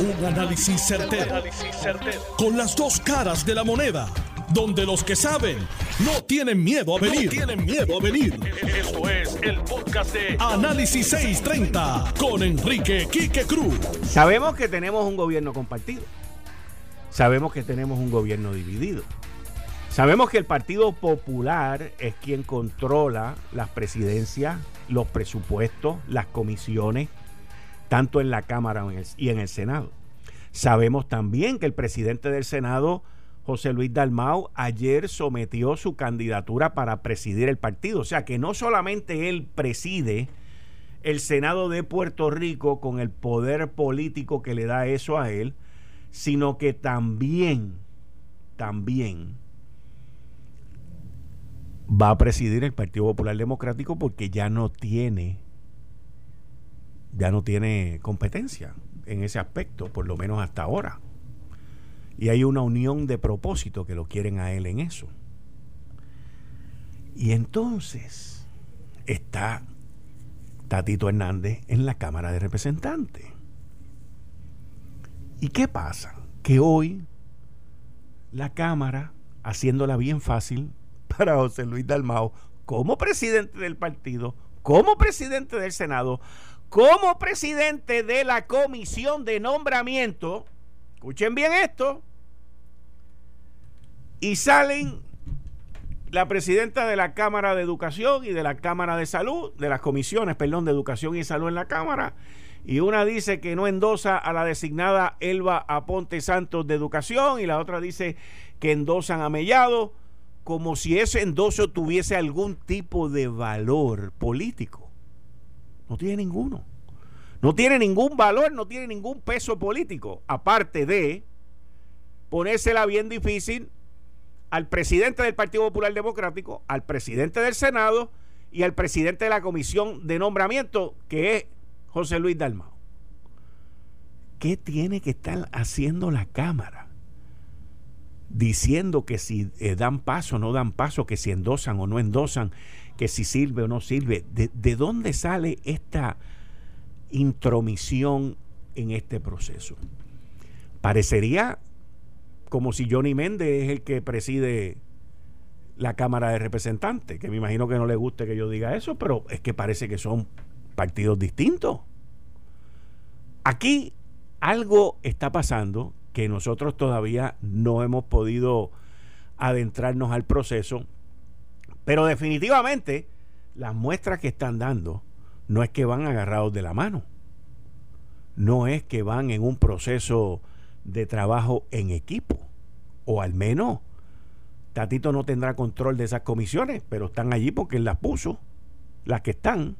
Un análisis certero, Con las dos caras de la moneda. Donde los que saben no tienen miedo a venir. tienen miedo a venir. Esto es el podcast de Análisis 630 con Enrique Quique Cruz. Sabemos que tenemos un gobierno compartido. Sabemos que tenemos un gobierno dividido. Sabemos que el Partido Popular es quien controla las presidencias, los presupuestos, las comisiones, tanto en la Cámara y en el Senado. Sabemos también que el presidente del Senado, José Luis Dalmau, ayer sometió su candidatura para presidir el partido. O sea que no solamente él preside el Senado de Puerto Rico con el poder político que le da eso a él, sino que también, también va a presidir el Partido Popular Democrático porque ya no tiene ya no tiene competencia en ese aspecto, por lo menos hasta ahora. Y hay una unión de propósito que lo quieren a él en eso. Y entonces está Tatito Hernández en la Cámara de Representantes. ¿Y qué pasa? Que hoy la Cámara, haciéndola bien fácil para José Luis Dalmao, como presidente del partido, como presidente del Senado, como presidente de la comisión de nombramiento, escuchen bien esto, y salen la presidenta de la Cámara de Educación y de la Cámara de Salud, de las comisiones, perdón, de Educación y Salud en la Cámara, y una dice que no endosa a la designada Elba Aponte Santos de Educación y la otra dice que endosan a Mellado, como si ese endoso tuviese algún tipo de valor político. No tiene ninguno. No tiene ningún valor, no tiene ningún peso político, aparte de ponérsela bien difícil al presidente del Partido Popular Democrático, al presidente del Senado y al presidente de la Comisión de Nombramiento, que es José Luis Dalmao. ¿Qué tiene que estar haciendo la Cámara? Diciendo que si eh, dan paso o no dan paso, que si endosan o no endosan, que si sirve o no sirve. ¿De, de dónde sale esta intromisión en este proceso? Parecería como si Johnny Méndez es el que preside la Cámara de Representantes, que me imagino que no le guste que yo diga eso, pero es que parece que son partidos distintos. Aquí algo está pasando que nosotros todavía no hemos podido adentrarnos al proceso pero definitivamente las muestras que están dando no es que van agarrados de la mano, no es que van en un proceso de trabajo en equipo, o al menos Tatito no tendrá control de esas comisiones, pero están allí porque él las puso, las que están.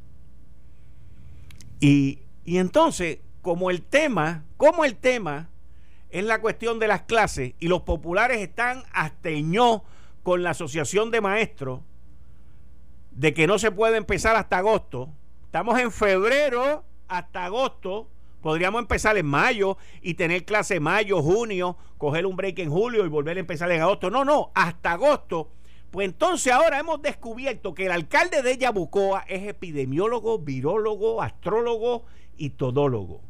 Y, y entonces, como el tema, como el tema es la cuestión de las clases y los populares están asteñó con la asociación de maestros, de que no se puede empezar hasta agosto. Estamos en febrero hasta agosto. Podríamos empezar en mayo y tener clase mayo, junio, coger un break en julio y volver a empezar en agosto. No, no, hasta agosto. Pues entonces ahora hemos descubierto que el alcalde de Yabucoa es epidemiólogo, virólogo, astrólogo y todólogo.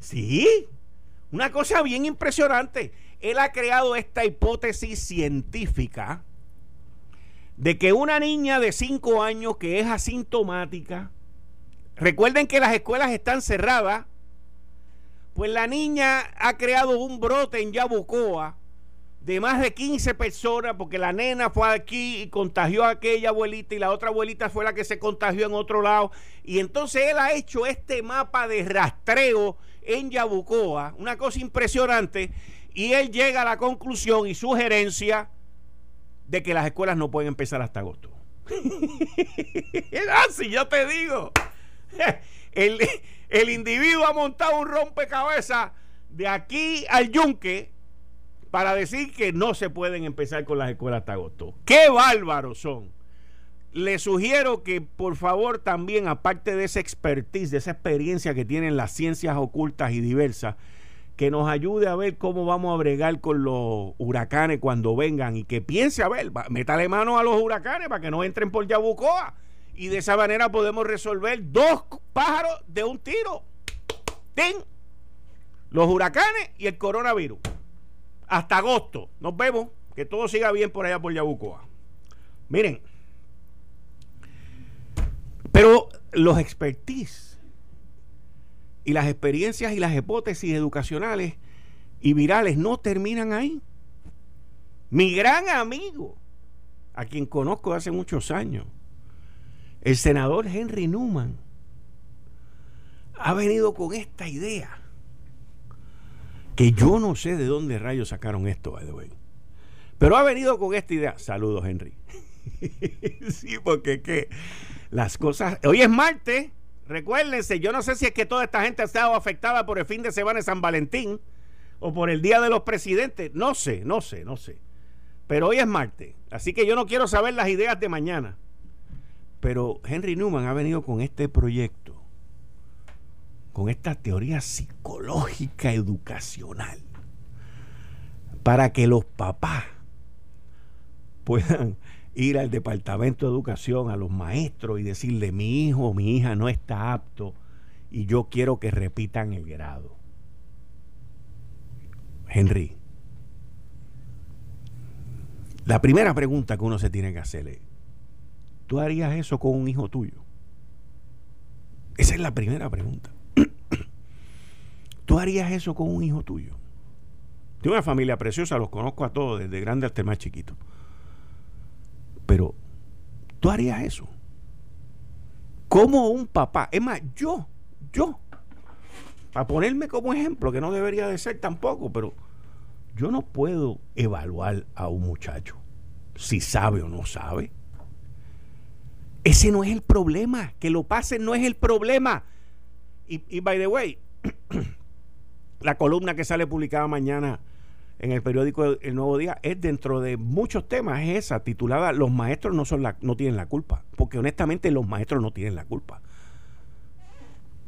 Sí, una cosa bien impresionante. Él ha creado esta hipótesis científica de que una niña de 5 años que es asintomática, recuerden que las escuelas están cerradas, pues la niña ha creado un brote en Yabucoa de más de 15 personas, porque la nena fue aquí y contagió a aquella abuelita y la otra abuelita fue la que se contagió en otro lado. Y entonces él ha hecho este mapa de rastreo en Yabucoa, una cosa impresionante, y él llega a la conclusión y sugerencia de que las escuelas no pueden empezar hasta agosto. Así yo te digo. El, el individuo ha montado un rompecabezas de aquí al yunque para decir que no se pueden empezar con las escuelas hasta agosto. ¡Qué bárbaros son! Le sugiero que por favor también, aparte de esa expertise, de esa experiencia que tienen las ciencias ocultas y diversas, que nos ayude a ver cómo vamos a bregar con los huracanes cuando vengan y que piense a ver, métale mano a los huracanes para que no entren por Yabucoa y de esa manera podemos resolver dos pájaros de un tiro. ¡Tin! los huracanes y el coronavirus. Hasta agosto. Nos vemos. Que todo siga bien por allá por Yabucoa. Miren. Pero los expertise y las experiencias y las hipótesis educacionales y virales no terminan ahí. Mi gran amigo, a quien conozco hace muchos años, el senador Henry Newman, ha venido con esta idea que yo no sé de dónde rayos sacaron esto, by the way. Pero ha venido con esta idea. Saludos, Henry. sí, porque que las cosas. Hoy es martes. Recuérdense, yo no sé si es que toda esta gente ha estado afectada por el fin de semana de San Valentín o por el Día de los Presidentes. No sé, no sé, no sé. Pero hoy es martes. Así que yo no quiero saber las ideas de mañana. Pero Henry Newman ha venido con este proyecto, con esta teoría psicológica educacional, para que los papás puedan ir al departamento de educación, a los maestros y decirle, mi hijo o mi hija no está apto y yo quiero que repitan el grado. Henry, la primera pregunta que uno se tiene que hacer es, ¿tú harías eso con un hijo tuyo? Esa es la primera pregunta. ¿Tú harías eso con un hijo tuyo? Tengo una familia preciosa, los conozco a todos, desde grande hasta más chiquito. Pero, ¿tú harías eso? Como un papá, es más, yo, yo, para ponerme como ejemplo, que no debería de ser tampoco, pero yo no puedo evaluar a un muchacho si sabe o no sabe. Ese no es el problema, que lo pasen no es el problema. Y, y by the way, la columna que sale publicada mañana en el periódico El Nuevo Día es dentro de muchos temas, es esa, titulada Los maestros no, son la, no tienen la culpa, porque honestamente los maestros no tienen la culpa.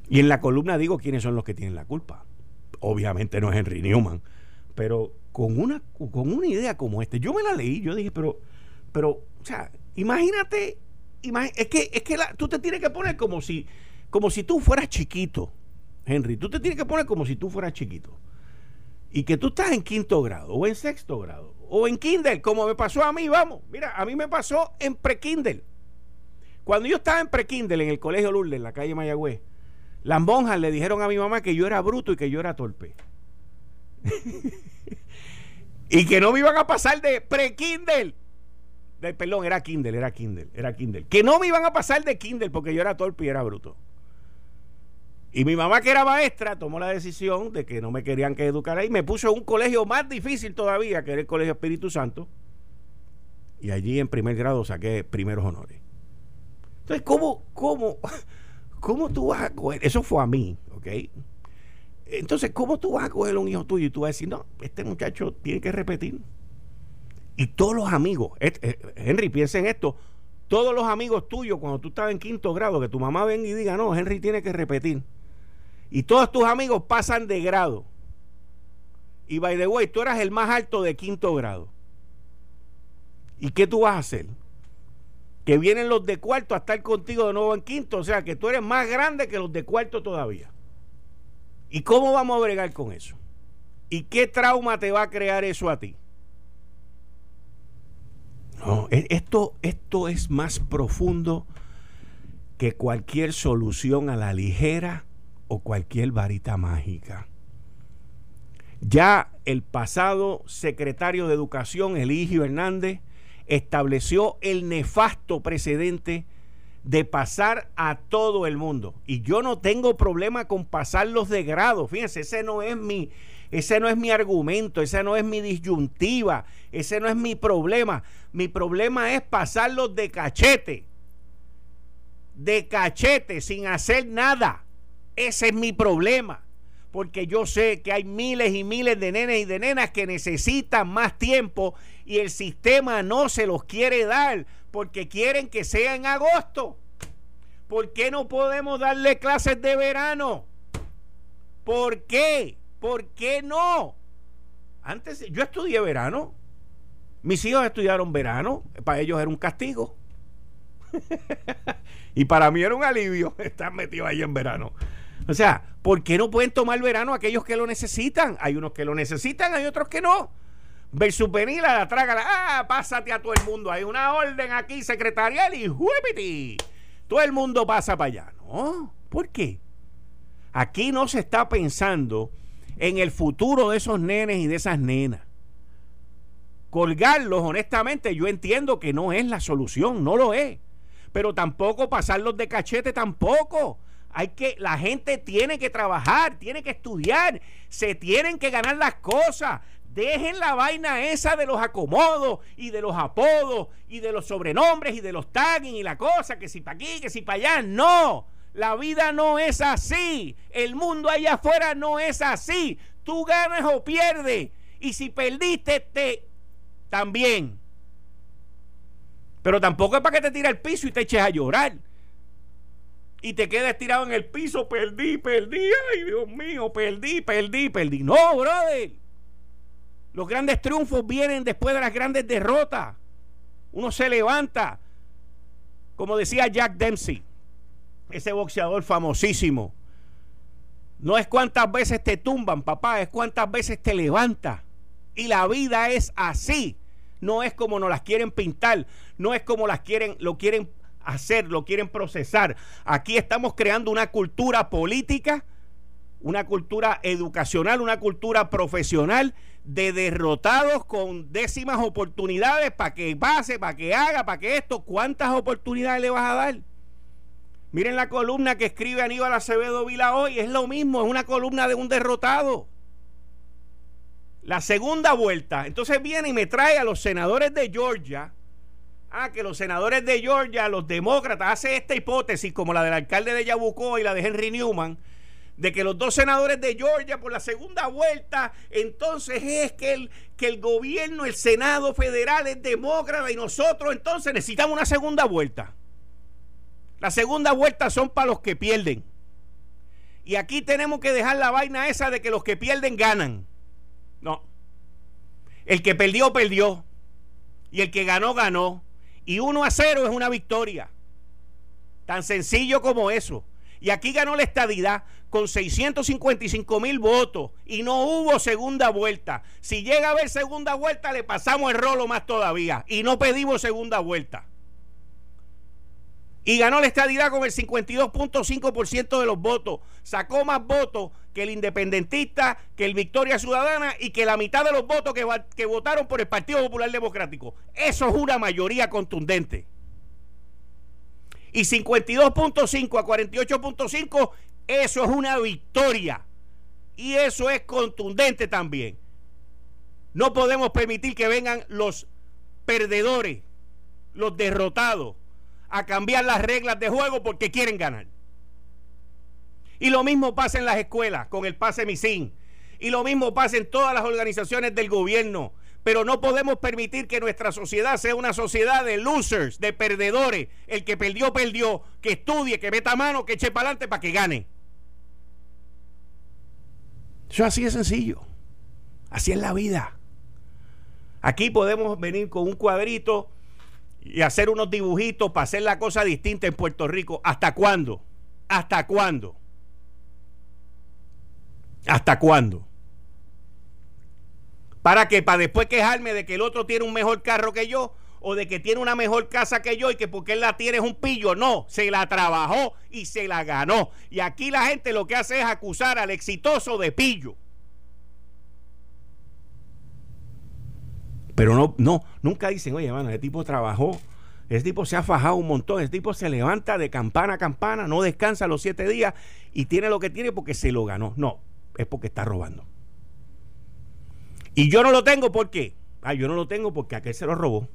Y en la columna digo quiénes son los que tienen la culpa. Obviamente no es Henry Newman, pero con una, con una idea como esta, yo me la leí, yo dije, pero, pero, o sea, imagínate, es que, es que tú te tienes que poner como si, como si tú fueras chiquito, Henry, tú te tienes que poner como si tú fueras chiquito y que tú estás en quinto grado o en sexto grado o en Kindle, como me pasó a mí, vamos, mira, a mí me pasó en pre-Kindle. Cuando yo estaba en pre-Kindle en el colegio Lourdes, en la calle Mayagüez, las monjas le dijeron a mi mamá que yo era bruto y que yo era torpe. y que no me iban a pasar de pre-Kindle. Perdón, era Kindle, era Kindle, era Kindle. Que no me iban a pasar de Kindle porque yo era torpe y era bruto. Y mi mamá, que era maestra, tomó la decisión de que no me querían que educara ahí. Me puso en un colegio más difícil todavía, que era el Colegio Espíritu Santo. Y allí en primer grado saqué primeros honores. Entonces, ¿cómo, cómo, cómo tú vas a coger? Eso fue a mí, ¿ok? Entonces, ¿cómo tú vas a coger a un hijo tuyo y tú vas a decir, no, este muchacho tiene que repetir? Y todos los amigos, eh, Henry, piensa en esto, todos los amigos tuyos, cuando tú estabas en quinto grado, que tu mamá venga y diga, no, Henry tiene que repetir y todos tus amigos pasan de grado. Y by the way, tú eras el más alto de quinto grado. ¿Y qué tú vas a hacer? Que vienen los de cuarto a estar contigo de nuevo en quinto. O sea, que tú eres más grande que los de cuarto todavía. ¿Y cómo vamos a bregar con eso? ¿Y qué trauma te va a crear eso a ti? No, e, esto, esto es más profundo que cualquier solución a la ligera o cualquier varita mágica. Ya el pasado secretario de Educación, Eligio Hernández, estableció el nefasto precedente de pasar a todo el mundo. Y yo no tengo problema con pasarlos de grado. Fíjense, ese no es mi, ese no es mi argumento, esa no es mi disyuntiva, ese no es mi problema. Mi problema es pasarlos de cachete. De cachete, sin hacer nada. Ese es mi problema. Porque yo sé que hay miles y miles de nenes y de nenas que necesitan más tiempo y el sistema no se los quiere dar porque quieren que sea en agosto. ¿Por qué no podemos darle clases de verano? ¿Por qué? ¿Por qué no? Antes yo estudié verano. Mis hijos estudiaron verano. Para ellos era un castigo. y para mí era un alivio estar metido ahí en verano. O sea, ¿por qué no pueden tomar verano aquellos que lo necesitan? Hay unos que lo necesitan, hay otros que no. Versus venir a la traga, ah, pásate a todo el mundo. Hay una orden aquí secretarial y ¡juepiti! Todo el mundo pasa para allá. No, ¿por qué? Aquí no se está pensando en el futuro de esos nenes y de esas nenas. Colgarlos, honestamente, yo entiendo que no es la solución, no lo es. Pero tampoco pasarlos de cachete, tampoco. Hay que, la gente tiene que trabajar, tiene que estudiar, se tienen que ganar las cosas. Dejen la vaina esa de los acomodos y de los apodos y de los sobrenombres y de los tagging y la cosa, que si para aquí, que si para allá. No, la vida no es así. El mundo allá afuera no es así. Tú ganas o pierdes. Y si perdiste, te también. Pero tampoco es para que te tire al piso y te eches a llorar. Y te quedes tirado en el piso, perdí, perdí, ay Dios mío, perdí, perdí, perdí. No, brother. Los grandes triunfos vienen después de las grandes derrotas. Uno se levanta. Como decía Jack Dempsey, ese boxeador famosísimo. No es cuántas veces te tumban, papá, es cuántas veces te levantas. Y la vida es así. No es como nos las quieren pintar, no es como las quieren, lo quieren hacer, lo quieren procesar. Aquí estamos creando una cultura política, una cultura educacional, una cultura profesional de derrotados con décimas oportunidades para que pase, para que haga, para que esto. ¿Cuántas oportunidades le vas a dar? Miren la columna que escribe Aníbal Acevedo Vila hoy, es lo mismo, es una columna de un derrotado. La segunda vuelta, entonces viene y me trae a los senadores de Georgia. Ah, que los senadores de Georgia, los demócratas, hace esta hipótesis como la del alcalde de Yabucó y la de Henry Newman, de que los dos senadores de Georgia por la segunda vuelta, entonces es que el, que el gobierno, el Senado federal es demócrata y nosotros entonces necesitamos una segunda vuelta. La segunda vuelta son para los que pierden. Y aquí tenemos que dejar la vaina esa de que los que pierden ganan. No. El que perdió, perdió. Y el que ganó, ganó. Y 1 a 0 es una victoria. Tan sencillo como eso. Y aquí ganó la estadidad con 655 mil votos y no hubo segunda vuelta. Si llega a haber segunda vuelta, le pasamos el rolo más todavía y no pedimos segunda vuelta. Y ganó la estadidad con el 52.5% de los votos. Sacó más votos que el independentista, que el Victoria Ciudadana y que la mitad de los votos que, que votaron por el Partido Popular Democrático. Eso es una mayoría contundente. Y 52.5 a 48.5, eso es una victoria. Y eso es contundente también. No podemos permitir que vengan los perdedores, los derrotados, a cambiar las reglas de juego porque quieren ganar. Y lo mismo pasa en las escuelas con el pase MISIN. Y lo mismo pasa en todas las organizaciones del gobierno. Pero no podemos permitir que nuestra sociedad sea una sociedad de losers, de perdedores. El que perdió, perdió. Que estudie, que meta mano, que eche para adelante para que gane. Eso así de sencillo. Así es la vida. Aquí podemos venir con un cuadrito y hacer unos dibujitos para hacer la cosa distinta en Puerto Rico. ¿Hasta cuándo? ¿Hasta cuándo? ¿Hasta cuándo? ¿Para qué? ¿Para después quejarme de que el otro tiene un mejor carro que yo? ¿O de que tiene una mejor casa que yo y que porque él la tiene es un pillo? No, se la trabajó y se la ganó. Y aquí la gente lo que hace es acusar al exitoso de pillo. Pero no, no, nunca dicen, oye, hermano, ese tipo trabajó, ese tipo se ha fajado un montón, ese tipo se levanta de campana a campana, no descansa los siete días y tiene lo que tiene porque se lo ganó. No, es porque está robando. Y yo no lo tengo porque, ah, yo no lo tengo porque aquel se lo robó.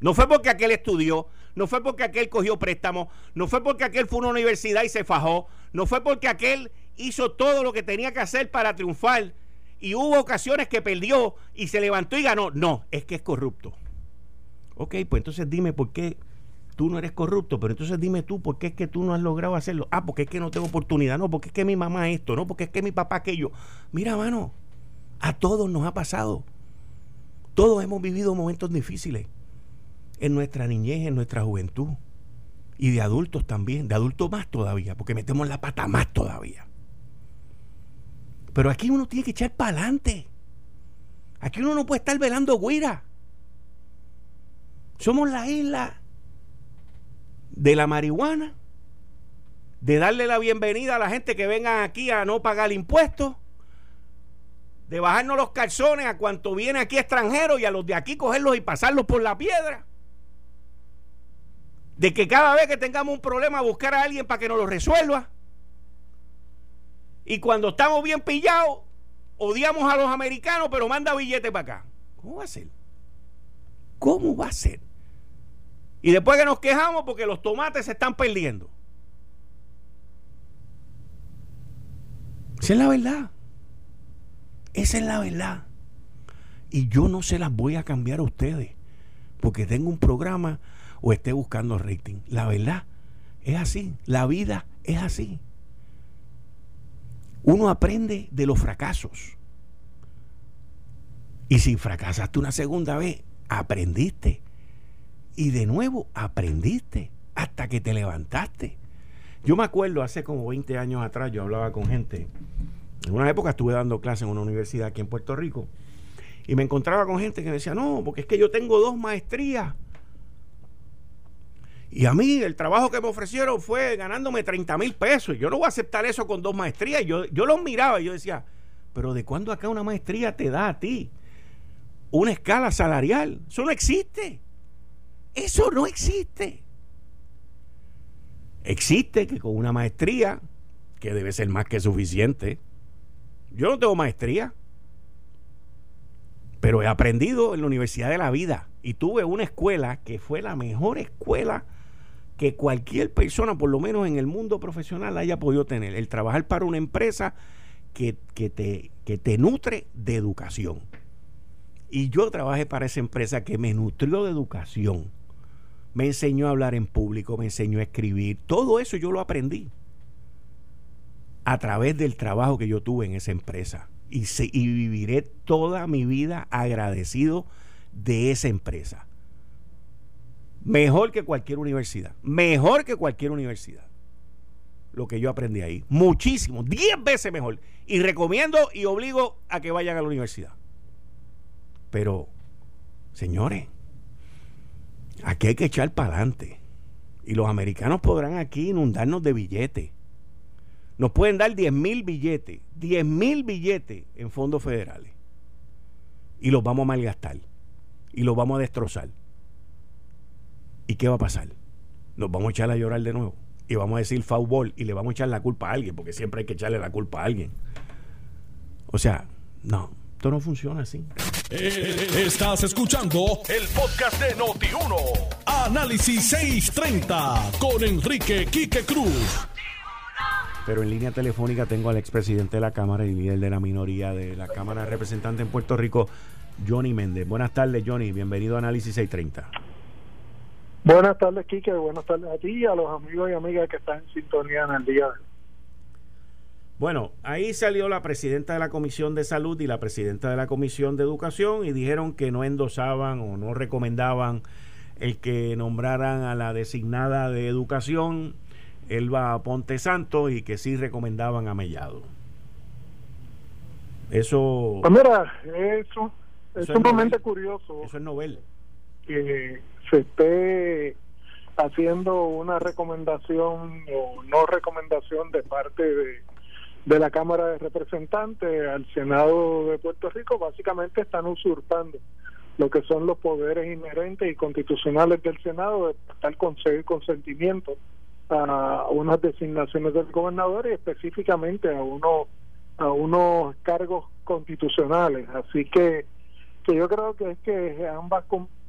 No fue porque aquel estudió, no fue porque aquel cogió préstamo, no fue porque aquel fue a una universidad y se fajó, no fue porque aquel hizo todo lo que tenía que hacer para triunfar y hubo ocasiones que perdió y se levantó y ganó. No, es que es corrupto. Ok, pues entonces dime por qué tú no eres corrupto, pero entonces dime tú por qué es que tú no has logrado hacerlo. Ah, porque es que no tengo oportunidad, no, porque es que mi mamá esto, no, porque es que mi papá aquello. Mira, mano, a todos nos ha pasado. Todos hemos vivido momentos difíciles. En nuestra niñez, en nuestra juventud. Y de adultos también. De adultos más todavía. Porque metemos la pata más todavía. Pero aquí uno tiene que echar para adelante. Aquí uno no puede estar velando guira. Somos la isla de la marihuana, de darle la bienvenida a la gente que venga aquí a no pagar impuestos, de bajarnos los calzones a cuanto viene aquí extranjero y a los de aquí cogerlos y pasarlos por la piedra. De que cada vez que tengamos un problema buscar a alguien para que nos lo resuelva. Y cuando estamos bien pillados, odiamos a los americanos, pero manda billetes para acá. ¿Cómo va a ser? ¿Cómo va a ser? Y después que nos quejamos porque los tomates se están perdiendo. Esa es la verdad. Esa es la verdad. Y yo no se las voy a cambiar a ustedes porque tengo un programa o esté buscando rating. La verdad es así. La vida es así. Uno aprende de los fracasos. Y si fracasaste una segunda vez, aprendiste. Y de nuevo aprendiste hasta que te levantaste. Yo me acuerdo hace como 20 años atrás, yo hablaba con gente. En una época estuve dando clases en una universidad aquí en Puerto Rico. Y me encontraba con gente que me decía, no, porque es que yo tengo dos maestrías y a mí el trabajo que me ofrecieron fue ganándome 30 mil pesos. Yo no voy a aceptar eso con dos maestrías. Yo, yo los miraba y yo decía, pero ¿de cuándo acá una maestría te da a ti una escala salarial? Eso no existe. Eso no existe. Existe que con una maestría, que debe ser más que suficiente, yo no tengo maestría, pero he aprendido en la Universidad de la Vida y tuve una escuela que fue la mejor escuela que cualquier persona, por lo menos en el mundo profesional, haya podido tener. El trabajar para una empresa que, te, que te nutre de educación. Y yo trabajé para esa empresa que me nutrió de educación. Me enseñó a hablar en público, me enseñó a escribir. Todo eso yo lo aprendí a través del trabajo que yo tuve en esa empresa. Y, y viviré toda mi vida agradecido de esa empresa. Mejor que cualquier universidad. Mejor que cualquier universidad. Lo que yo aprendí ahí. Muchísimo. Diez veces mejor. Y recomiendo y obligo a que vayan a la universidad. Pero, señores, aquí hay que echar para adelante. Y los americanos podrán aquí inundarnos de billetes. Nos pueden dar 10 mil billetes, 10 mil billetes en fondos federales. Y los vamos a malgastar. Y los vamos a destrozar. ¿Y qué va a pasar? Nos vamos a echar a llorar de nuevo. Y vamos a decir foul y le vamos a echar la culpa a alguien, porque siempre hay que echarle la culpa a alguien. O sea, no, esto no funciona así. Eh, estás escuchando el podcast de Noti1. Análisis 630 con Enrique Quique Cruz. Pero en línea telefónica tengo al expresidente de la Cámara y líder de la minoría de la Cámara de Representantes en Puerto Rico, Johnny Méndez. Buenas tardes, Johnny. Bienvenido a Análisis 630. Buenas tardes, Quique. Buenas tardes a ti y a los amigos y amigas que están en sintonía en el día de hoy. Bueno, ahí salió la presidenta de la Comisión de Salud y la presidenta de la Comisión de Educación y dijeron que no endosaban o no recomendaban el que nombraran a la designada de Educación, Elba Ponte Santos, y que sí recomendaban a Mellado. Eso. Pues mira, eso, es sumamente curioso. Eso es novel. Que se esté haciendo una recomendación o no recomendación de parte de, de la Cámara de Representantes al Senado de Puerto Rico, básicamente están usurpando lo que son los poderes inherentes y constitucionales del Senado de estar conceder consentimiento a unas designaciones del gobernador y específicamente a unos a unos cargos constitucionales. Así que que yo creo que es que ambas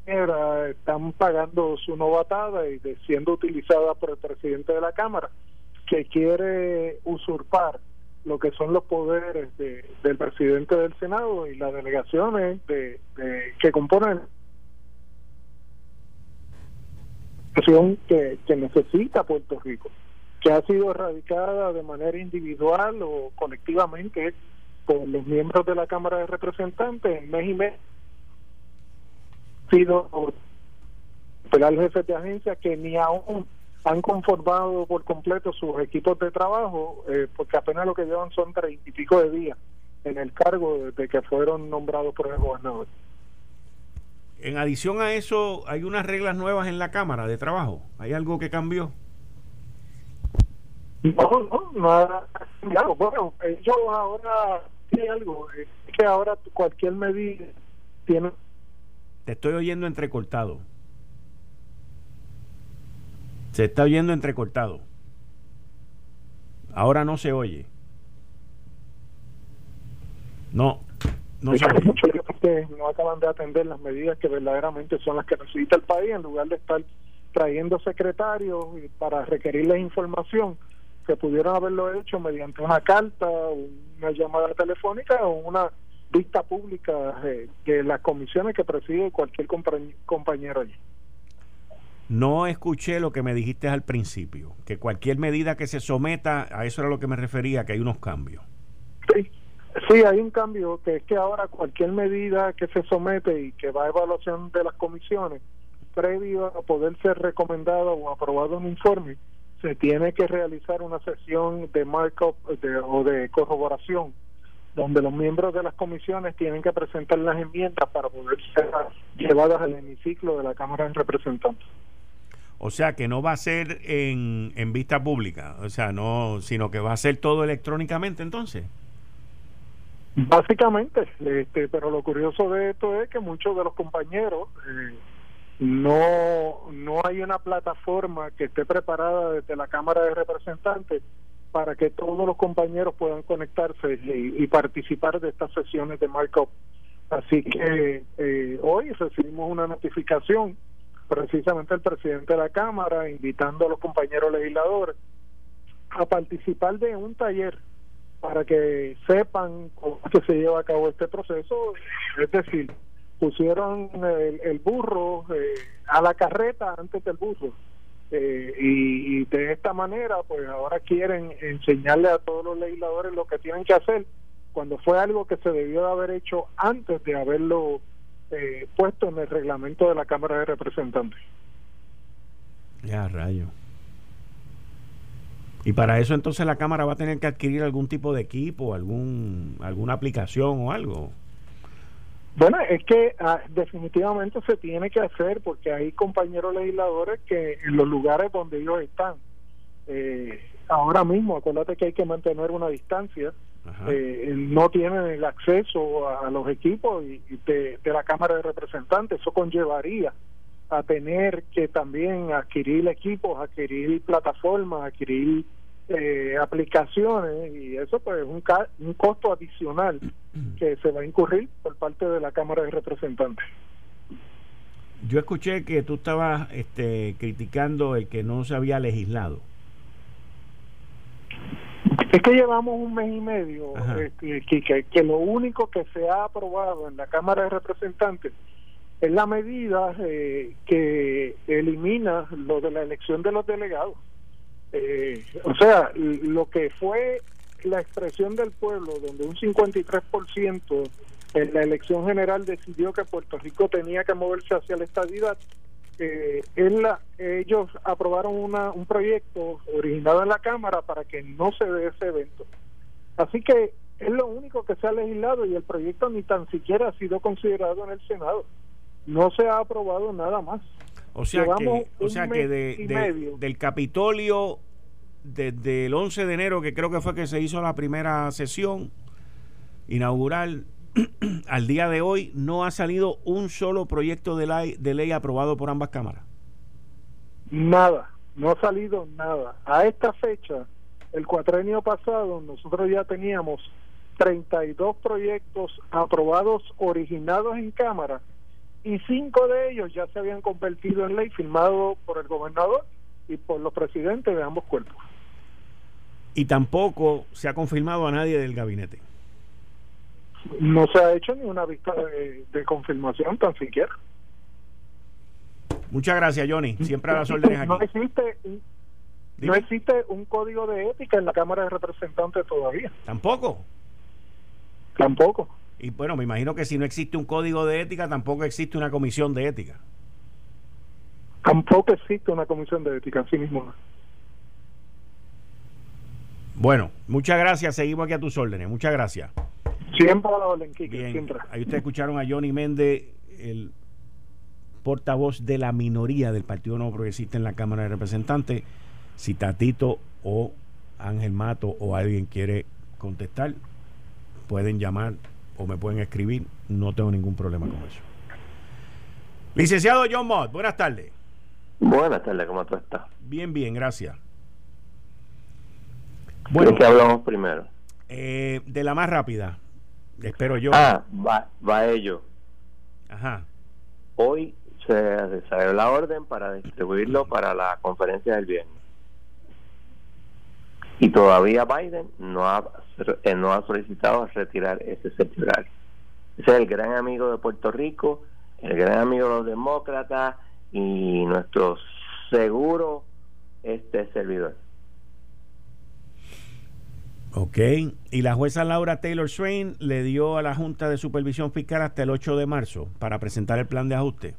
están pagando su novatada y siendo utilizada por el presidente de la Cámara, que quiere usurpar lo que son los poderes del presidente del Senado y las delegaciones de, que componen que, que necesita Puerto Rico, que ha sido erradicada de manera individual o colectivamente por los miembros de la Cámara de Representantes en mes y mes sido el jefe de agencia que ni aún han conformado por completo sus equipos de trabajo, eh, porque apenas lo que llevan son treinta y pico de días en el cargo desde que fueron nombrados por el gobernador. En adición a eso, hay unas reglas nuevas en la Cámara de Trabajo. ¿Hay algo que cambió? No, no, nada cambiado. Bueno, ellos ahora hay algo, es que ahora cualquier medida tiene... Te estoy oyendo entrecortado. Se está oyendo entrecortado. Ahora no se oye. No, no que no acaban de atender las medidas que verdaderamente son las que necesita el país en lugar de estar trayendo secretarios para requerirles información que pudieron haberlo hecho mediante una carta, una llamada telefónica o una vista pública eh, de las comisiones que preside cualquier compañero allí. No escuché lo que me dijiste al principio, que cualquier medida que se someta, a eso era lo que me refería, que hay unos cambios. Sí, Sí, hay un cambio, que es que ahora cualquier medida que se somete y que va a evaluación de las comisiones, previo a poder ser recomendado o aprobado un informe, se tiene que realizar una sesión de markup o de corroboración, donde los miembros de las comisiones tienen que presentar las enmiendas para poder ser llevadas al hemiciclo de la Cámara de Representantes. O sea que no va a ser en, en vista pública, o sea, no, sino que va a ser todo electrónicamente entonces. Básicamente, este, pero lo curioso de esto es que muchos de los compañeros eh, no, no hay una plataforma que esté preparada desde la Cámara de Representantes para que todos los compañeros puedan conectarse y, participar de estas sesiones de markup. Así que eh, hoy recibimos una notificación precisamente el presidente de la Cámara invitando a los compañeros legisladores a participar de un taller para que sepan cómo se lleva a cabo este proceso. Es decir, pusieron el, burro eh, a la carreta antes del burro. Eh, y, de esta manera, pues ahora quieren enseñarle a todos los legisladores lo que tienen que hacer cuando fue algo que se debió de haber hecho antes de haberlo eh, puesto en el reglamento de la Cámara de Representantes. Ya, rayo. Y para eso entonces la cámara va a tener que adquirir algún tipo de equipo, algún alguna aplicación o algo. Bueno, es que ah, definitivamente se tiene que hacer porque hay compañeros legisladores que en los lugares donde ellos están, eh, ahora mismo, acuérdate que hay que mantener una distancia, eh, no tienen el acceso a, los equipos y, de, de, la Cámara de Representantes. Eso conllevaría a tener que también adquirir equipos, adquirir plataformas, adquirir eh, aplicaciones y eso pues es un, un costo adicional que se va a incurrir por parte de la Cámara de Representantes. Yo escuché que tú estabas este, criticando el que no se había legislado. Es que llevamos un mes y medio, este, que, que, lo único que se ha aprobado en la Cámara de Representantes es la medida eh, que elimina lo de la elección de los delegados. Eh, o sea, lo que fue la expresión del pueblo, donde un 53% en la elección general decidió que Puerto Rico tenía que moverse hacia la estabilidad, eh, la, ellos aprobaron una, un proyecto originado en la Cámara para que no se dé ese evento. Así que es lo único que se ha legislado y el proyecto ni tan siquiera ha sido considerado en el Senado. No se ha aprobado nada más. O sea que, o sea que de, del Capitolio, desde el 11 de enero, que creo que fue que se hizo la primera sesión inaugural, al día de hoy no ha salido un solo proyecto de ley, de ley aprobado por ambas cámaras. Nada, no ha salido nada. A esta fecha, el cuatrenio pasado, nosotros ya teníamos 32 proyectos aprobados originados en Cámara y cinco de ellos ya se habían convertido en ley firmado por el gobernador y por los presidentes de ambos cuerpos. Y tampoco se ha confirmado a nadie del gabinete. No se ha hecho ni una vista de, confirmación tan siquiera. Muchas gracias, Johnny. Siempre a las órdenes aquí. No existe, no existe un código de ética en la Cámara de Representantes todavía. Tampoco. Tampoco. Y bueno, me imagino que si no existe un código de ética, tampoco existe una comisión de ética. Tampoco existe una comisión de ética, así mismo. Bueno, muchas gracias. Seguimos aquí a tus órdenes. Muchas gracias. Siempre a la Bien. Ahí ustedes escucharon a Johnny Méndez, el portavoz de la minoría del Partido No Progresista en la Cámara de Representantes. Si Tatito o Ángel Mato o alguien quiere contestar, pueden llamar o me pueden escribir. No tengo ningún problema con eso. Licenciado John Mott, buenas tardes. Buenas tardes, ¿cómo tú estás? Bien, bien, gracias. Bueno, ¿De qué hablamos primero? Eh, de la más rápida, espero yo. Ah, va, va ello. Ajá. Hoy se salió la orden para distribuirlo para la conferencia del viernes. Y todavía Biden no ha, eh, no ha solicitado retirar ese certificado. Ese es el gran amigo de Puerto Rico, el gran amigo de los demócratas y nuestro seguro este servidor. Ok, y la jueza Laura Taylor Swain le dio a la Junta de Supervisión Fiscal hasta el 8 de marzo para presentar el plan de ajuste.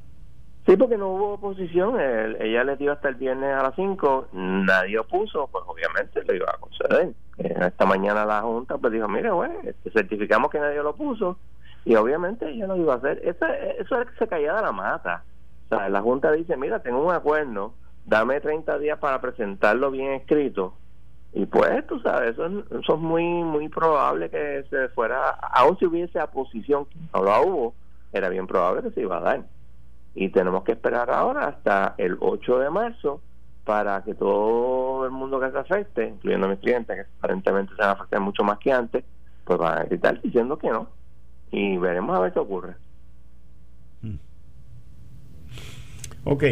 Sí, porque no hubo oposición. ella le dio hasta el viernes a las 5. Nadie opuso, pues obviamente le iba a conceder. esta mañana la Junta pues dijo, mire, güey, este, certificamos que nadie lo puso. Y obviamente ella lo iba a hacer. Eso, eso es que se de la mata. O sea, la Junta dice, mira, tengo un acuerdo, dame 30 días para presentarlo bien escrito. Y pues, tú sabes, eso, es muy muy probable que se fuera, aun si hubiese oposición, no lo hubo, era bien probable que se iba a dar y tenemos que esperar ahora hasta el 8 de marzo para que todo el mundo que se afecte, incluyendo mis clientes, que aparentemente se van a afectar mucho más que antes, pues van a gritar diciendo que no. Y veremos a ver qué ocurre. Hmm. Ok.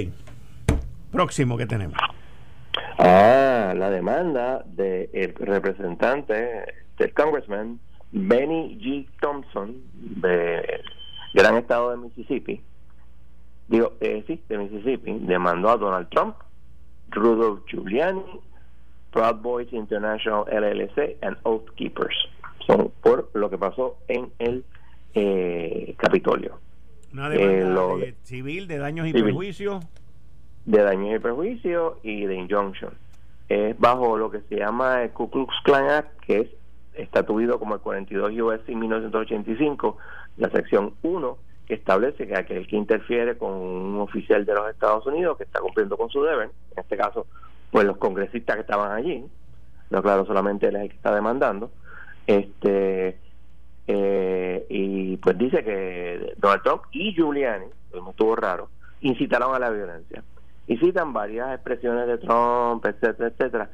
Próximo que tenemos. Ah, la demanda del representante del congressman Benny G. Thompson, de gran estado de Mississippi, digo, eh, sí, de Mississippi, demandó a Donald Trump, Rudolph Giuliani, Proud Boys International LLC and Oath Keepers. Son por lo que pasó en el eh, Capitolio. Una demanda eh, civil de daños y perjuicios. De daños y perjuicios y de injunction. Es bajo lo que se llama el Ku Klux Klan Act, que es estatuido como el 42 USC 1985, la sección 1 que establece que aquel que interfiere con un oficial de los Estados Unidos que está cumpliendo con su deber, en este caso, pues los congresistas que estaban allí, no claro, solamente él es el que está demandando, este eh, y pues dice que Donald Trump y Giuliani, no estuvo raro, incitaron a la violencia. Y citan varias expresiones de Trump, etcétera, etcétera.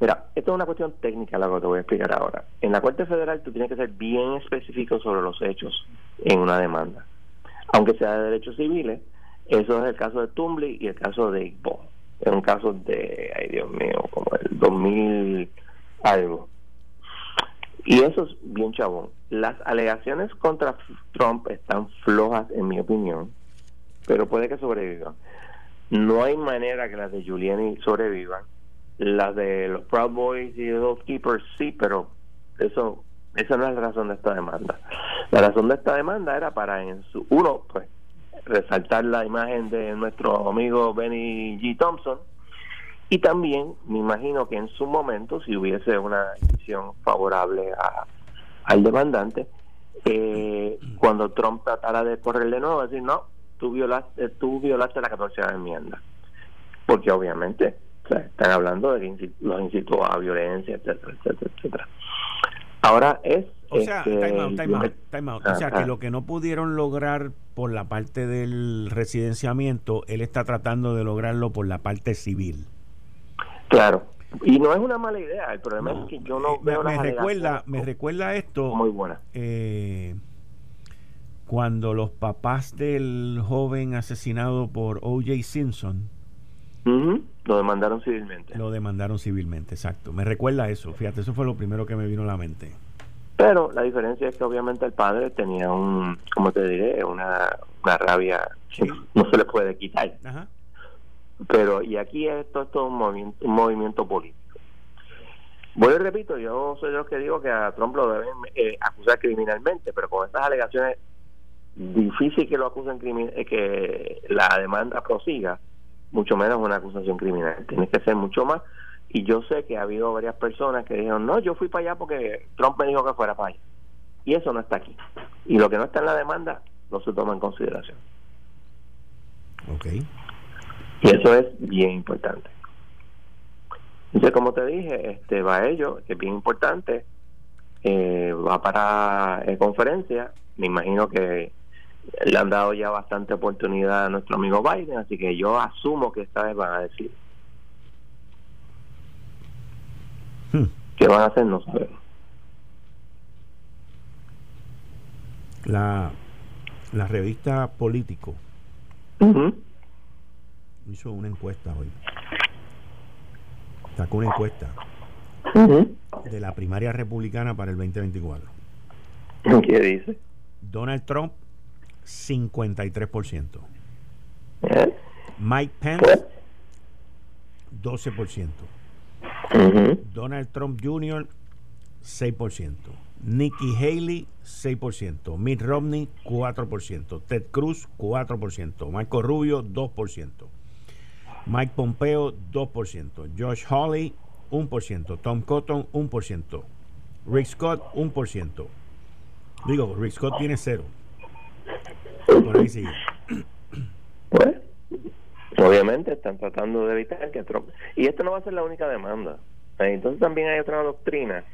Mira, esto es una cuestión técnica, la que te voy a explicar ahora. En la Corte Federal tú tienes que ser bien específico sobre los hechos en una demanda aunque sea de derechos civiles. Eso es el caso de Tumbley y el caso de Igbo. Es un caso de, ay Dios mío, como el 2000 algo. Y eso es bien chabón. Las alegaciones contra Trump están flojas, en mi opinión, pero puede que sobrevivan. No hay manera que las de Giuliani sobrevivan. Las de los Proud Boys y los Keepers sí, pero eso esa no es la razón de esta demanda. La razón de esta demanda era para, en su, uno, pues, resaltar la imagen de nuestro amigo Benny G. Thompson y también me imagino que en su momento, si hubiese una decisión favorable a, al demandante, eh, cuando Trump tratara de correr de nuevo, decir, no, tú violaste, tú violaste la 14 enmienda. Porque obviamente están hablando de que los incitó a violencia, etcétera, etcétera, etcétera. Ahora es... O sea, time O sea, que lo que no pudieron lograr por la parte del residenciamiento, él está tratando de lograrlo por la parte civil. Claro. Y no es una mala idea. El problema es que yo no veo me, recuerda, me recuerda esto. Muy buena. Eh, cuando los papás del joven asesinado por O.J. Simpson lo demandaron civilmente. Lo demandaron civilmente, exacto. Me recuerda eso, fíjate, eso fue lo primero que me vino a la mente. Pero la diferencia es que obviamente el padre tenía un, como te diré, una, una rabia que no se le puede quitar. Pero, y aquí esto es todo un movimiento, un movimiento político. Bueno, repito, yo soy de los que digo que a Trump lo deben eh, acusar criminalmente, pero con estas alegaciones difícil que lo acusen eh, que la demanda prosiga mucho menos una acusación criminal. Tiene que ser mucho más. Y yo sé que ha habido varias personas que dijeron, no, yo fui para allá porque Trump me dijo que fuera para allá. Y eso no está aquí. Y lo que no está en la demanda no se toma en consideración. Ok. Y eso es bien importante. Entonces, como te dije, este va a ello, que es bien importante, eh, va para eh, conferencia. Me imagino que le han dado ya bastante oportunidad a nuestro amigo Biden, así que yo asumo que esta vez van a decir. Hmm. ¿Qué van a hacer? No sabemos. La, la revista Político hizo una encuesta hoy. Sacó una encuesta de la primaria republicana para el 2024. ¿Qué dice? Donald Trump, 53%. ¿Eh? Mike Pues, Pence, 12%. ujú. Donald Trump Jr., 6%. Nikki Haley, 6%. Mitt Romney, 4%. Ted Cruz, 4%. Marco Rubio, 2%. Mike Pompeo, 2%. Josh Hawley, 1%. Tom Cotton, 1%. Rick Scott, 1%. Digo, Rick Scott tiene cero. Pues, obviamente están tratando de evitar que Trump... Y esto no va a ser la única demanda. Eh, Entonces también hay otra doctrina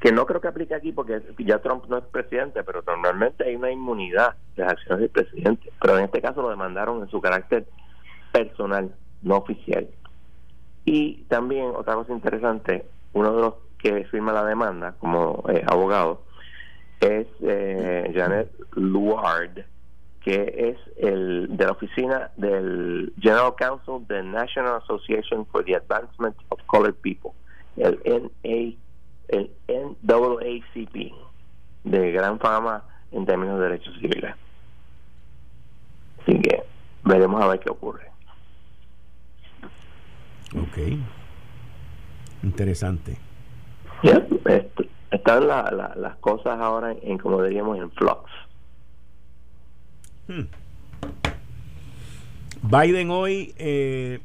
que no creo que aplique aquí porque ya Trump no es presidente, pero normalmente hay una inmunidad de las acciones del presidente. Pero en este caso lo demandaron en su carácter personal, no oficial. Y también otra cosa interesante, uno de los que firma la demanda como eh, abogado es eh, Janet Luard, que es el de la oficina del General Counsel de National Association for the Advancement of Colored People, el NA, el NAACP, de gran fama en términos de derechos civiles. Así que veremos a ver qué ocurre. Ok. Interesante. Ya, est- están la- la- las cosas ahora en, en, como diríamos, en flux. Hmm. Biden hoy eh,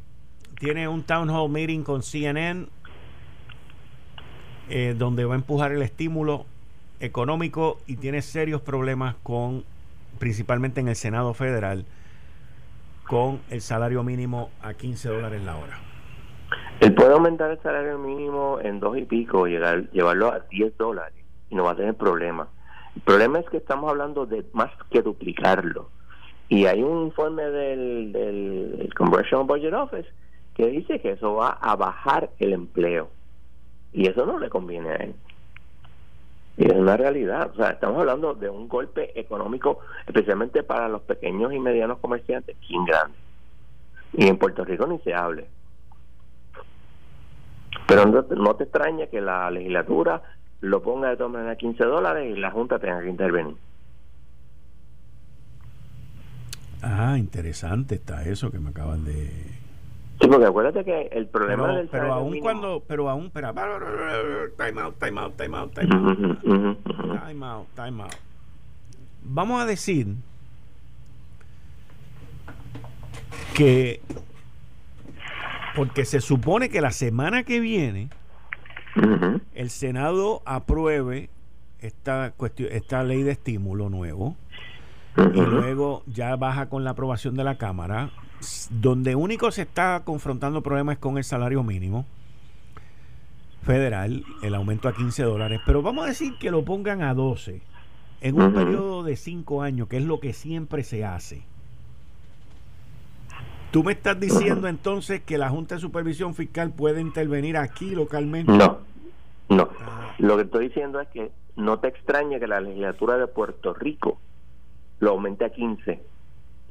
tiene un town hall meeting con CNN eh, donde va a empujar el estímulo económico y tiene serios problemas con, principalmente en el Senado Federal, con el salario mínimo a 15 dólares la hora. Él puede aumentar el salario mínimo en dos y pico, llegar, llevarlo a 10 dólares y no va a tener problema. El problema es que estamos hablando de más que duplicarlo. Y hay un informe del, del Congressional Budget Office que dice que eso va a bajar el empleo. Y eso no le conviene a él. Y es una realidad. O sea, estamos hablando de un golpe económico, especialmente para los pequeños y medianos comerciantes, bien grande. Y en Puerto Rico ni se hable. Pero no, no te extraña que la legislatura lo ponga de todas maneras a 15 dólares y la Junta tenga que intervenir. Ah, interesante está eso que me acaban de... Sí, porque acuérdate que el problema Pero, del pero aún mínimo- cuando, pero aún, espera, time out, time out, time out, time out. Time out, time out. Vamos a decir que porque se supone que la semana que viene El Senado apruebe esta cuestión, esta ley de estímulo nuevo y luego ya baja con la aprobación de la Cámara, donde único se está confrontando problemas con el salario mínimo federal, el aumento a 15 dólares, pero vamos a decir que lo pongan a 12 en un periodo de 5 años, que es lo que siempre se hace. Tú me estás diciendo entonces que la Junta de Supervisión Fiscal puede intervenir aquí localmente. No, no. Ah. Lo que estoy diciendo es que no te extraña que la legislatura de Puerto Rico lo aumente a 15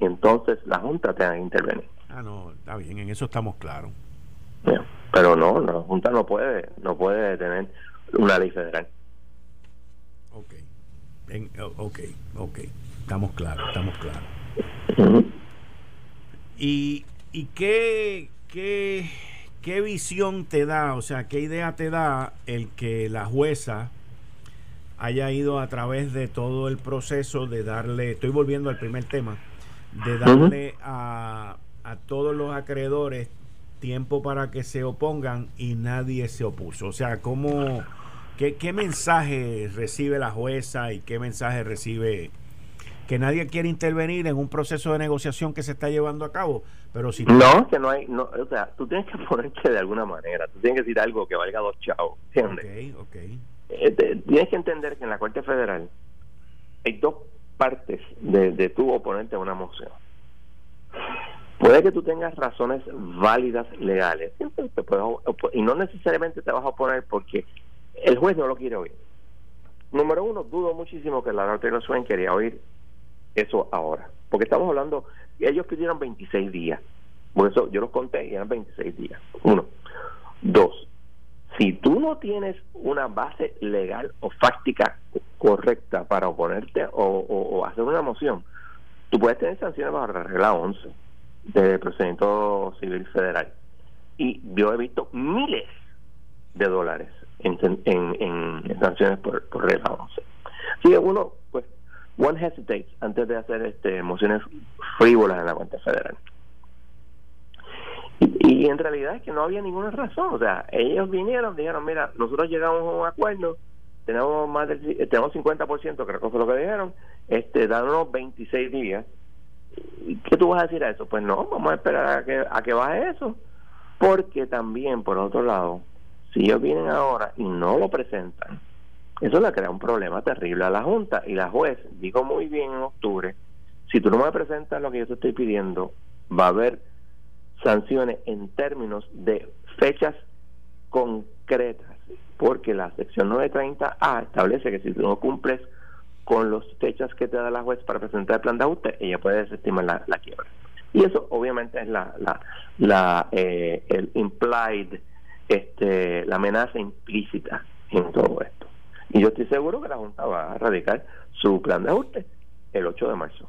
y entonces la Junta tenga que intervenir. Ah, no, está bien, en eso estamos claros. Pero no, la Junta no puede, no puede tener una ley federal. Ok. En- ok, ok. Estamos claros, estamos claros. ¿Y, y qué, qué, qué visión te da, o sea, qué idea te da el que la jueza haya ido a través de todo el proceso de darle, estoy volviendo al primer tema, de darle a, a todos los acreedores tiempo para que se opongan y nadie se opuso? O sea, ¿cómo, ¿Qué, ¿Qué mensaje recibe la jueza y qué mensaje recibe que nadie quiere intervenir en un proceso de negociación que se está llevando a cabo? Pero si no, que no hay, no, o sea, tú tienes que ponerte de alguna manera, tú tienes que decir algo que valga dos chavos, ¿entiendes? Ok, ok. Eh, tienes que entender que en la Corte Federal hay dos partes de, de tu oponente a una moción. Puede que tú tengas razones válidas legales, siempre te puedes, y no necesariamente te vas a oponer porque el juez no lo quiere oír. Número uno, dudo muchísimo que la Taylor Swain quería oír eso ahora, porque estamos hablando, ellos pidieron 26 días, por eso yo los conté y eran 26 días. Uno. Dos, si tú no tienes una base legal o fáctica correcta para oponerte o, hacer una moción, tú puedes tener sanciones bajo la regla 11 del procedimiento civil federal. Y yo he visto miles de dólares en, en, sanciones por, regla 11. Así que uno, pues, one hesitates antes de hacer este mociones frívolas en la cuenta federal. Y, en realidad es que no había ninguna razón. O sea, ellos vinieron, dijeron, mira, nosotros llegamos a un acuerdo, tenemos más del, tenemos 50%, creo que fue lo que dijeron, este, unos 26 días. ¿Qué tú vas a decir a eso? Pues no, vamos a esperar a que, a que baje eso. Porque también, por otro lado, si ellos vienen ahora y no lo presentan, eso le crea un problema terrible a la Junta. Y la juez dijo muy bien en octubre, si tú no me presentas lo que yo te estoy pidiendo, va a haber sanciones en términos de fechas concretas, porque la sección 930A establece que si tú no cumples con las fechas que te da la juez para presentar el plan de ajuste, ella puede desestimar la, quiebra. Y eso obviamente es la, la, la eh, el implied, este, la amenaza implícita en todo esto. Y yo estoy seguro que la Junta va a radicar su plan de ajuste el 8 de marzo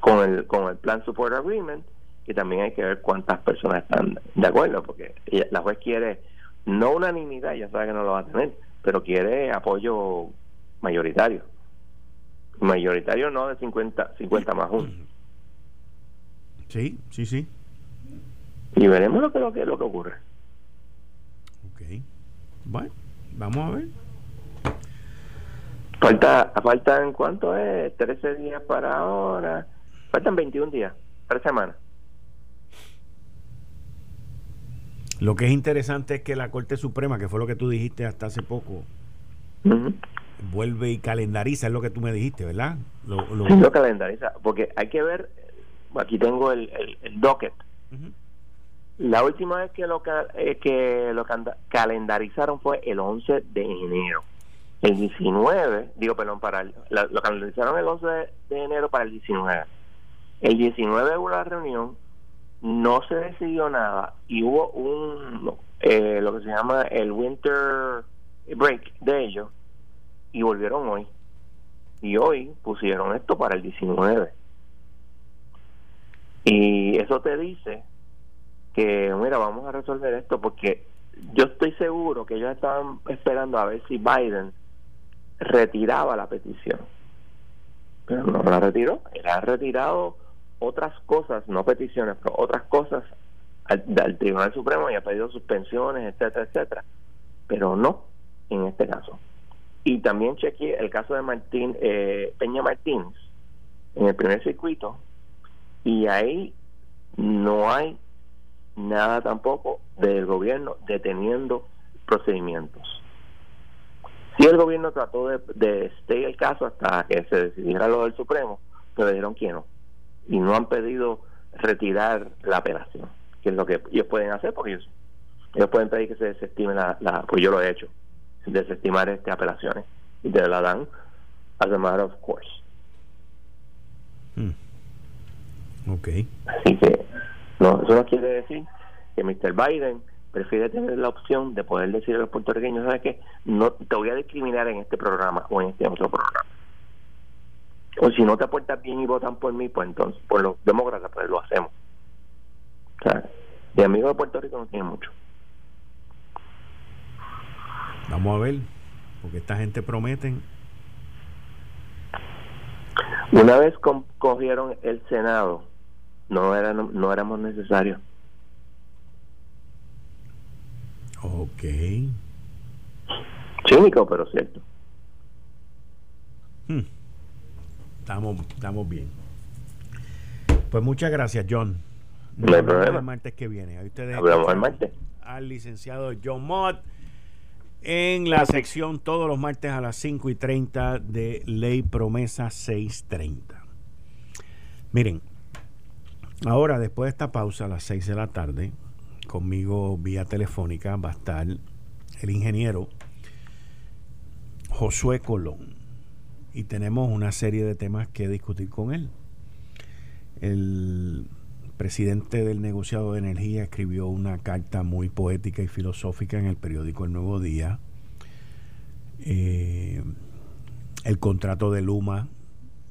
con el con el plan support agreement y también hay que ver cuántas personas están de acuerdo, porque la juez quiere no unanimidad, ya sabe que no lo va a tener, pero quiere apoyo mayoritario. Mayoritario no de 50, 50 más uno. Sí, sí, sí. Y veremos lo que, lo que, lo que ocurre. Ok. Bueno, vamos a ver. Falta, faltan, ¿cuánto es? 13 días para ahora. Faltan 21 días, tres semanas. Lo que es interesante es que la Corte Suprema, que fue lo que tú dijiste hasta hace poco, vuelve y calendariza, es lo que tú me dijiste, ¿verdad? Lo, lo... calendariza, porque hay que ver, aquí tengo el, el, docket. La última vez que lo, eh, que lo calendarizaron fue el 11 de enero. El 19, digo, perdón, para lo calendarizaron el 11 de enero para el 19. El 19 hubo la reunión, no se decidió nada y hubo un eh, lo que se llama el winter break de ellos y volvieron hoy y hoy pusieron esto para el 19 y eso te dice que mira vamos a resolver esto porque yo estoy seguro que ellos estaban esperando a ver si Biden retiraba la petición pero no la retiró él ha retirado otras cosas, no peticiones, pero otras cosas al, Tribunal Supremo y ha pedido suspensiones, etcétera, etcétera. Pero no en este caso. Y también chequeé el caso de Martín eh, Peña Martínez en el primer circuito y ahí no hay nada tampoco del gobierno deteniendo procedimientos. Si el gobierno trató de, de stay el caso hasta que se decidiera lo del Supremo, pero dijeron que no y no han pedido retirar la apelación, que es lo que ellos pueden hacer, porque ellos, pueden pedir que se desestime la, pues yo lo he hecho, desestimar estas apelaciones y te la dan as a matter of course. Hmm. Ok. Así que, no, eso no quiere decir que Mr. Biden prefiere tener la opción de poder decir a los puertorriqueños, ¿sabes qué? No te voy a discriminar en este programa o en este otro programa o si no te aportas bien y votan por mí, pues entonces, por los demócratas, pues lo hacemos. O sea, de amigos de Puerto Rico no tiene mucho. Vamos a ver, porque esta gente prometen. Una vez cogieron el Senado, no, era, no éramos necesarios. Ok. Cínico, pero cierto. Hmm. Estamos, estamos bien. Pues muchas gracias, John. No hay problema. El martes que viene. Ahí ustedes Hablamos el martes. Al licenciado John Mott en la sección todos los martes a las 5 y 30 de Ley Promesa 630. Miren, ahora después de esta pausa a las 6 de la tarde, conmigo vía telefónica va a estar el ingeniero Josué Colón. Y tenemos una serie de temas que discutir con él. El presidente del negociado de energía escribió una carta muy poética y filosófica en el periódico El Nuevo Día. Eh, el contrato de Luma,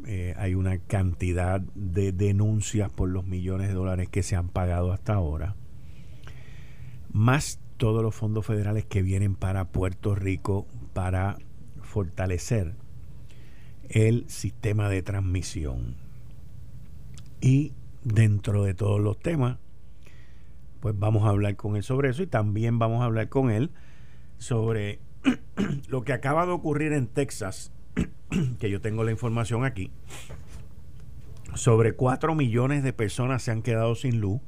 eh, hay una cantidad de denuncias por los millones de dólares que se han pagado hasta ahora, más todos los fondos federales que vienen para Puerto Rico para fortalecer el sistema de transmisión. Y dentro de todos los temas, pues vamos a hablar con él sobre eso y también vamos a hablar con él sobre lo que acaba de ocurrir en Texas, que yo tengo la información aquí, sobre 4 millones de personas se han quedado sin luz.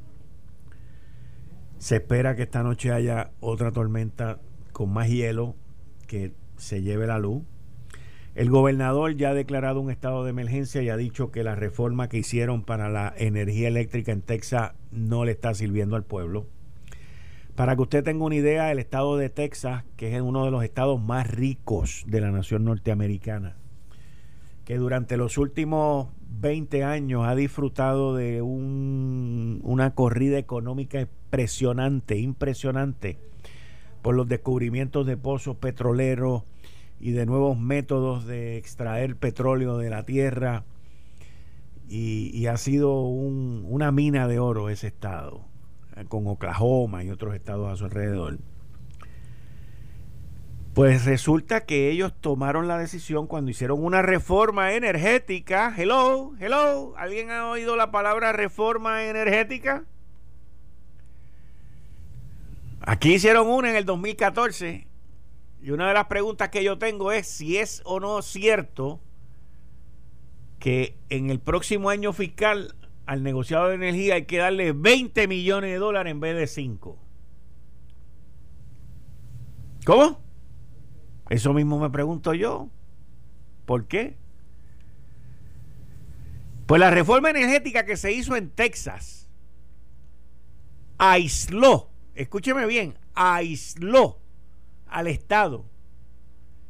Se espera que esta noche haya otra tormenta con más hielo que se lleve la luz. El gobernador ya ha declarado un estado de emergencia y ha dicho que la reforma que hicieron para la energía eléctrica en Texas no le está sirviendo al pueblo. Para que usted tenga una idea, el estado de Texas, que es uno de los estados más ricos de la nación norteamericana, que durante los últimos 20 años ha disfrutado de un, una corrida económica impresionante, impresionante, por los descubrimientos de pozos petroleros, y de nuevos métodos de extraer petróleo de la tierra. Y, ha sido una mina de oro ese estado, eh, con Oklahoma y otros estados a su alrededor. Pues resulta que ellos tomaron la decisión cuando hicieron una reforma energética. Hello, hello. ¿Alguien ha oído la palabra reforma energética? Aquí hicieron una en el 2014 y una de las preguntas que yo tengo es si es o no cierto que en el próximo año fiscal al negociado de energía hay que darle 20 millones de dólares en vez de 5. ¿Cómo? Eso mismo me pregunto yo. ¿Por qué? Pues la reforma energética que se hizo en Texas aisló, escúcheme bien, aisló al Estado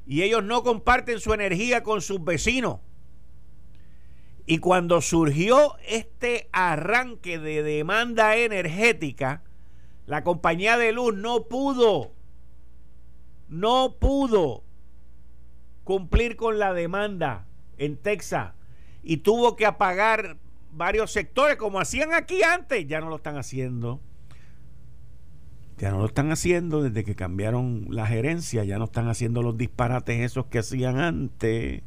y ellos no comparten su energía con sus vecinos. Y cuando surgió este arranque de demanda energética, la compañía de luz no pudo, no pudo cumplir con la demanda en Texas y tuvo que apagar varios sectores como hacían aquí antes, ya no lo están haciendo. Ya no lo están haciendo desde que cambiaron la gerencia, ya no están haciendo los disparates esos que hacían antes.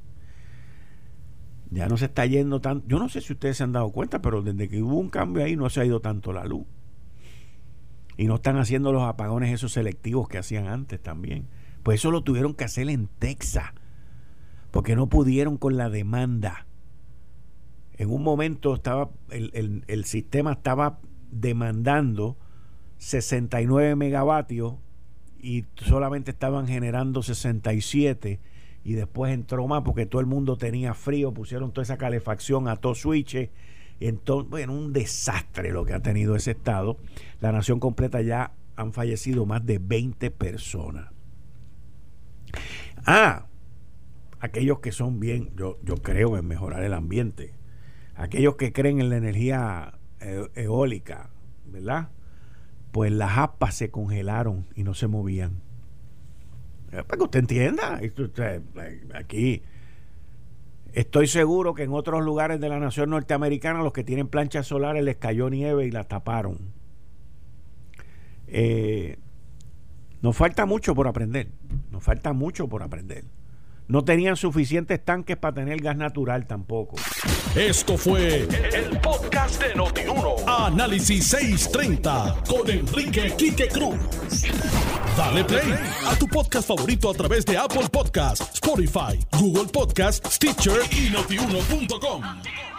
Ya no se está yendo tanto. Yo no sé si ustedes se han dado cuenta, pero desde que hubo un cambio ahí no se ha ido tanto la luz. Y no están haciendo los apagones esos selectivos que hacían antes también. Pues eso lo tuvieron que hacer en Texas. Porque no pudieron con la demanda. En un momento estaba el, el sistema estaba demandando 69 megavatios y solamente estaban generando 67 y después entró más porque todo el mundo tenía frío, pusieron toda esa calefacción a todo switches. Entonces, bueno, un desastre lo que ha tenido ese estado. La nación completa ya han fallecido más de 20 personas. Ah, aquellos que son bien, yo, yo creo en mejorar el ambiente. Aquellos que creen en la energía eh, eólica, ¿verdad? pues las aspas se congelaron y no se movían. Eh, para que usted entienda, aquí estoy seguro que en otros lugares de la nación norteamericana los que tienen planchas solares les cayó nieve y las taparon. Eh, nos falta mucho por aprender, nos falta mucho por aprender. No tenían suficientes tanques para tener gas natural tampoco. Esto fue el, podcast de Notiuno. Análisis 630 con Enrique Quique Cruz. Dale play a tu podcast favorito a través de Apple Podcasts, Spotify, Google Podcasts, Stitcher y notiuno.com.